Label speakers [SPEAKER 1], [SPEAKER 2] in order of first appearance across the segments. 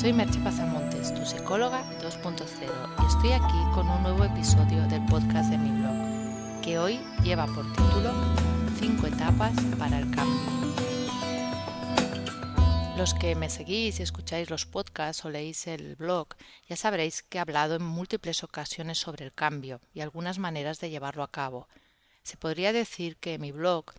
[SPEAKER 1] Soy Merche Pazamontes, tu psicóloga 2.0, y estoy aquí con un nuevo episodio del podcast de mi blog, que hoy lleva por título 5 etapas para el cambio. Los que me seguís y escucháis los podcasts o leéis el blog, ya sabréis que he hablado en múltiples ocasiones sobre el cambio y algunas maneras de llevarlo a cabo. Se podría decir que mi blog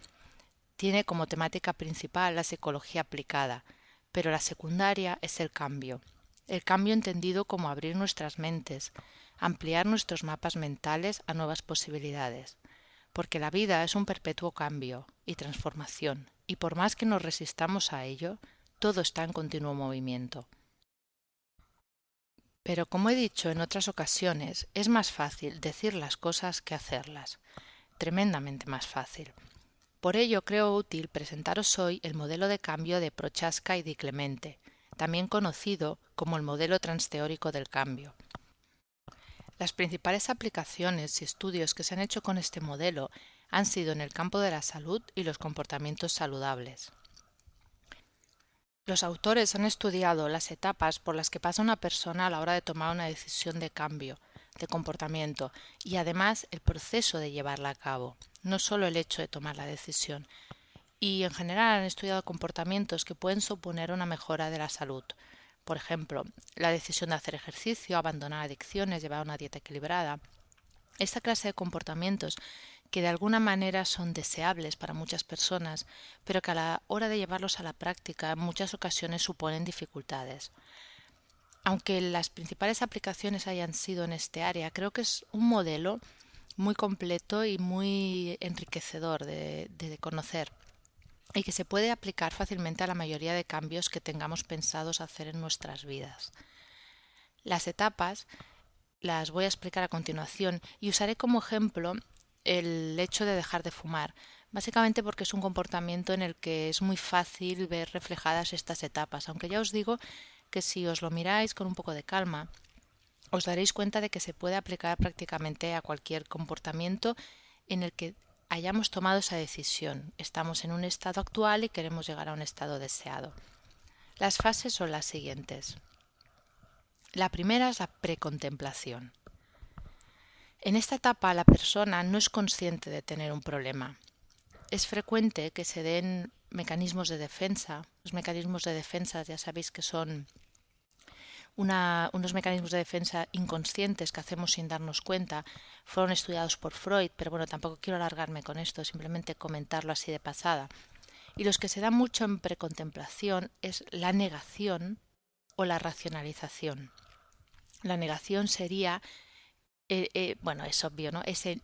[SPEAKER 1] tiene como temática principal la psicología aplicada, pero la secundaria es el cambio. El cambio entendido como abrir nuestras mentes, ampliar nuestros mapas mentales a nuevas posibilidades, porque la vida es un perpetuo cambio y transformación, y por más que nos resistamos a ello, todo está en continuo movimiento. Pero como he dicho en otras ocasiones, es más fácil decir las cosas que hacerlas, tremendamente más fácil. Por ello creo útil presentaros hoy el modelo de cambio de Prochaska y Di Clemente, también conocido como el modelo transteórico del cambio. Las principales aplicaciones y estudios que se han hecho con este modelo han sido en el campo de la salud y los comportamientos saludables. Los autores han estudiado las etapas por las que pasa una persona a la hora de tomar una decisión de cambio, de comportamiento y además el proceso de llevarla a cabo, no solo el hecho de tomar la decisión. Y en general han estudiado comportamientos que pueden suponer una mejora de la salud. Por ejemplo, la decisión de hacer ejercicio, abandonar adicciones, llevar una dieta equilibrada. Esta clase de comportamientos que de alguna manera son deseables para muchas personas, pero que a la hora de llevarlos a la práctica en muchas ocasiones suponen dificultades. Aunque las principales aplicaciones hayan sido en este área, creo que es un modelo muy completo y muy enriquecedor de, conocer y que se puede aplicar fácilmente a la mayoría de cambios que tengamos pensados hacer en nuestras vidas. Las etapas las voy a explicar a continuación y usaré como ejemplo el hecho de dejar de fumar, básicamente porque es un comportamiento en el que es muy fácil ver reflejadas estas etapas, aunque ya os digo que si os lo miráis con un poco de calma, os daréis cuenta de que se puede aplicar prácticamente a cualquier comportamiento en el que hayamos tomado esa decisión. Estamos en un estado actual y queremos llegar a un estado deseado. Las fases son las siguientes. La primera es la precontemplación. En esta etapa la persona no es consciente de tener un problema. Es frecuente que se den mecanismos de defensa. Los mecanismos de defensa ya sabéis que son unos mecanismos de defensa inconscientes que hacemos sin darnos cuenta. Fueron estudiados por Freud, pero bueno, tampoco quiero alargarme con esto, simplemente comentarlo así de pasada. Y los que se dan mucho en precontemplación es la negación o la racionalización. La negación sería, eh, eh, bueno, es obvio, ¿no? Ese,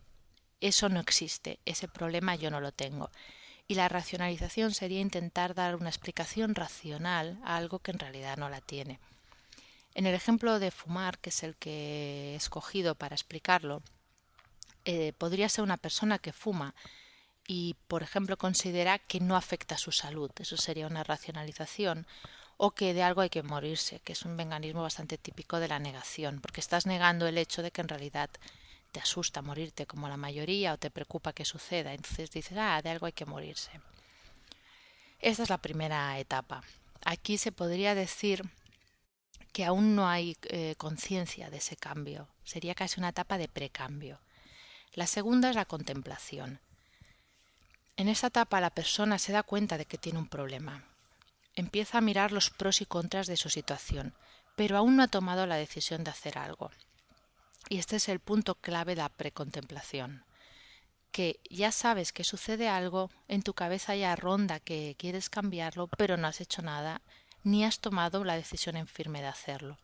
[SPEAKER 1] eso no existe, ese problema yo no lo tengo. Y la racionalización sería intentar dar una explicación racional a algo que en realidad no la tiene. En el ejemplo de fumar, que es el que he escogido para explicarlo, eh, podría ser una persona que fuma y, por ejemplo, considera que no afecta a su salud. Eso sería una racionalización. O que de algo hay que morirse, que es un mecanismo bastante típico de la negación, porque estás negando el hecho de que en realidad te asusta morirte como la mayoría o te preocupa que suceda. Entonces dices, ah, de algo hay que morirse. Esta es la primera etapa. Aquí se podría decir que aún no hay eh, conciencia de ese cambio. Sería casi una etapa de precambio. La segunda es la contemplación. En esta etapa la persona se da cuenta de que tiene un problema. Empieza a mirar los pros y contras de su situación, pero aún no ha tomado la decisión de hacer algo. Y este es el punto clave de la precontemplación que ya sabes que sucede algo, en tu cabeza ya ronda que quieres cambiarlo, pero no has hecho nada ni has tomado la decisión en firme de hacerlo.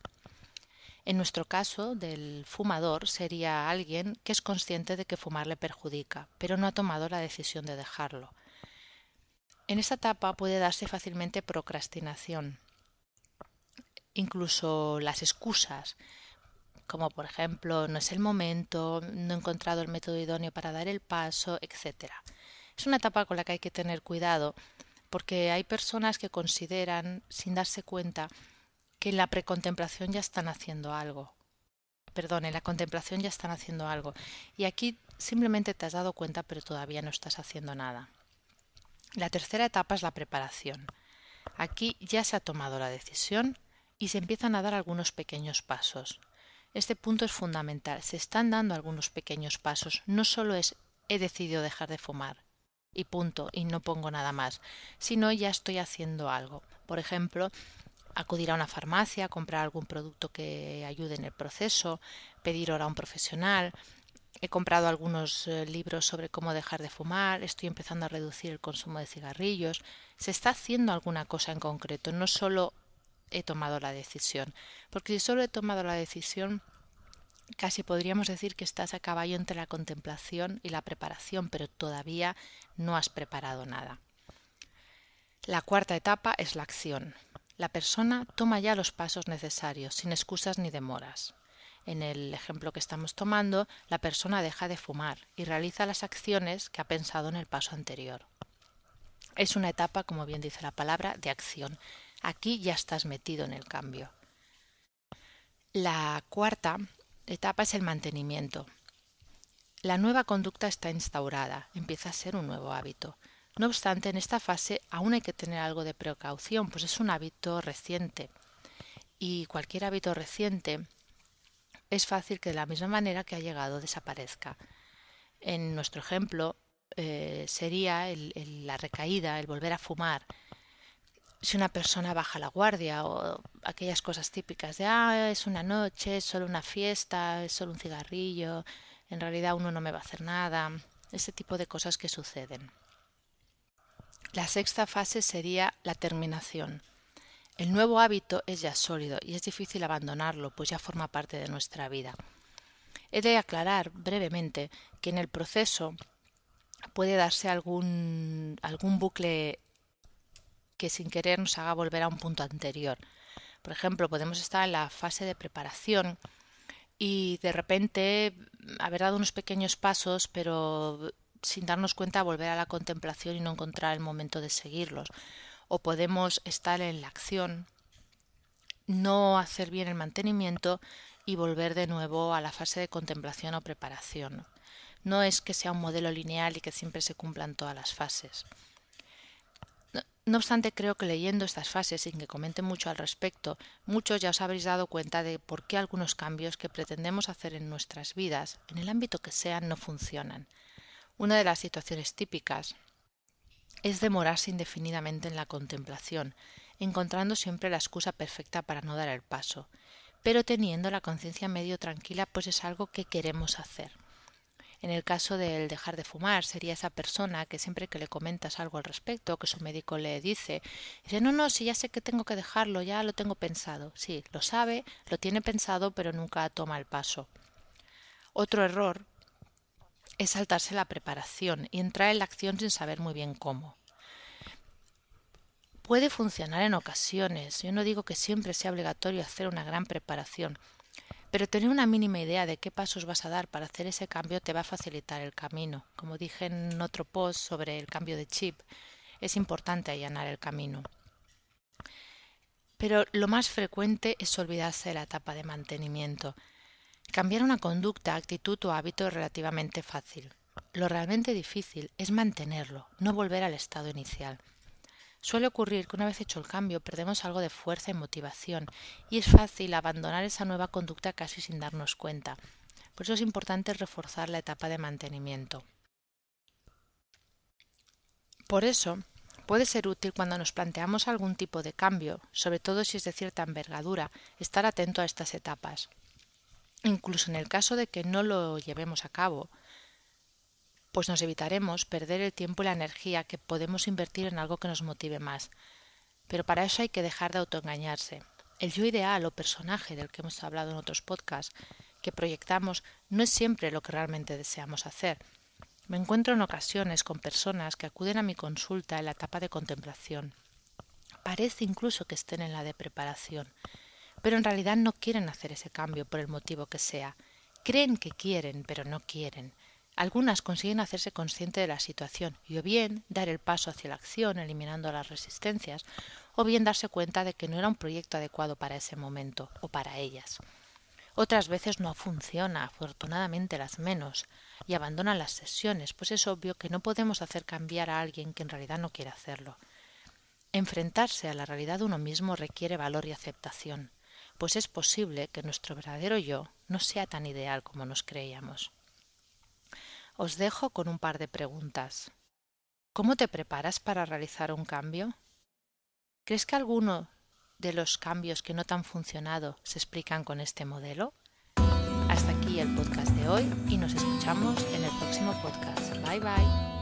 [SPEAKER 1] En nuestro caso, del fumador sería alguien que es consciente de que fumar le perjudica, pero no ha tomado la decisión de dejarlo. En esta etapa puede darse fácilmente procrastinación, incluso las excusas, como por ejemplo no es el momento, no he encontrado el método idóneo para dar el paso, etc. Es una etapa con la que hay que tener cuidado porque hay personas que consideran, sin darse cuenta, que en la precontemplación ya están haciendo algo. Perdón, en la contemplación ya están haciendo algo. Y aquí simplemente te has dado cuenta, pero todavía no estás haciendo nada. La tercera etapa es la preparación. Aquí ya se ha tomado la decisión y se empiezan a dar algunos pequeños pasos. Este punto es fundamental. Se están dando algunos pequeños pasos. No solo es he decidido dejar de fumar y punto, y no pongo nada más, sino ya estoy haciendo algo. Por ejemplo, acudir a una farmacia, comprar algún producto que ayude en el proceso, pedir hora a un profesional. He comprado algunos eh, libros sobre cómo dejar de fumar, estoy empezando a reducir el consumo de cigarrillos. Se está haciendo alguna cosa en concreto, no solo he tomado la decisión, porque si solo he tomado la decisión, casi podríamos decir que estás a caballo entre la contemplación y la preparación, pero todavía no has preparado nada. La cuarta etapa es la acción. La persona toma ya los pasos necesarios, sin excusas ni demoras. En el ejemplo que estamos tomando, la persona deja de fumar y realiza las acciones que ha pensado en el paso anterior. Es una etapa, como bien dice la palabra, de acción. Aquí ya estás metido en el cambio. La cuarta etapa es el mantenimiento. La nueva conducta está instaurada, empieza a ser un nuevo hábito. No obstante, en esta fase aún hay que tener algo de precaución, pues es un hábito reciente. Y cualquier hábito reciente es fácil que de la misma manera que ha llegado desaparezca. En nuestro ejemplo eh, sería la recaída, el volver a fumar. Si una persona baja la guardia o aquellas cosas típicas de ah, es una noche, es solo una fiesta, es solo un cigarrillo, en realidad uno no me va a hacer nada, ese tipo de cosas que suceden. La sexta fase sería la terminación. El nuevo hábito es ya sólido y es difícil abandonarlo, pues ya forma parte de nuestra vida. He de aclarar brevemente que en el proceso puede darse algún, algún bucle que sin querer nos haga volver a un punto anterior. Por ejemplo, podemos estar en la fase de preparación y de repente haber dado unos pequeños pasos, pero sin darnos cuenta volver a la contemplación y no encontrar el momento de seguirlos. O podemos estar en la acción, no hacer bien el mantenimiento y volver de nuevo a la fase de contemplación o preparación. No es que sea un modelo lineal y que siempre se cumplan todas las fases. No obstante, creo que leyendo estas fases, sin que comente mucho al respecto, muchos ya os habréis dado cuenta de por qué algunos cambios que pretendemos hacer en nuestras vidas, en el ámbito que sean, no funcionan. Una de las situaciones típicas es demorarse indefinidamente en la contemplación, encontrando siempre la excusa perfecta para no dar el paso, pero teniendo la conciencia medio tranquila, pues es algo que queremos hacer. En el caso del dejar de fumar, sería esa persona que siempre que le comentas algo al respecto, que su médico le dice, dice, no, no, si ya sé que tengo que dejarlo, ya lo tengo pensado. Sí, lo sabe, lo tiene pensado, pero nunca toma el paso. Otro error es saltarse la preparación y entrar en la acción sin saber muy bien cómo. Puede funcionar en ocasiones, yo no digo que siempre sea obligatorio hacer una gran preparación, pero tener una mínima idea de qué pasos vas a dar para hacer ese cambio te va a facilitar el camino. Como dije en otro post sobre el cambio de chip, es importante allanar el camino. Pero lo más frecuente es olvidarse de la etapa de mantenimiento. Cambiar una conducta, actitud o hábito es relativamente fácil. Lo realmente difícil es mantenerlo, no volver al estado inicial. Suele ocurrir que una vez hecho el cambio perdemos algo de fuerza y motivación y es fácil abandonar esa nueva conducta casi sin darnos cuenta. Por eso es importante reforzar la etapa de mantenimiento. Por eso, puede ser útil cuando nos planteamos algún tipo de cambio, sobre todo si es de cierta envergadura, estar atento a estas etapas. Incluso en el caso de que no lo llevemos a cabo, pues nos evitaremos perder el tiempo y la energía que podemos invertir en algo que nos motive más. Pero para eso hay que dejar de autoengañarse. El yo ideal o personaje del que hemos hablado en otros podcasts que proyectamos no es siempre lo que realmente deseamos hacer. Me encuentro en ocasiones con personas que acuden a mi consulta en la etapa de contemplación. Parece incluso que estén en la de preparación pero en realidad no quieren hacer ese cambio por el motivo que sea. Creen que quieren, pero no quieren. Algunas consiguen hacerse consciente de la situación y o bien dar el paso hacia la acción eliminando las resistencias, o bien darse cuenta de que no era un proyecto adecuado para ese momento o para ellas. Otras veces no funciona, afortunadamente las menos, y abandonan las sesiones, pues es obvio que no podemos hacer cambiar a alguien que en realidad no quiere hacerlo. Enfrentarse a la realidad de uno mismo requiere valor y aceptación. pues es posible que nuestro verdadero yo no sea tan ideal como nos creíamos. Os dejo con un par de preguntas. ¿Cómo te preparas para realizar un cambio? ¿Crees que alguno de los cambios que no te han funcionado se explican con este modelo? Hasta aquí el podcast de hoy y nos escuchamos en el próximo podcast. Bye bye.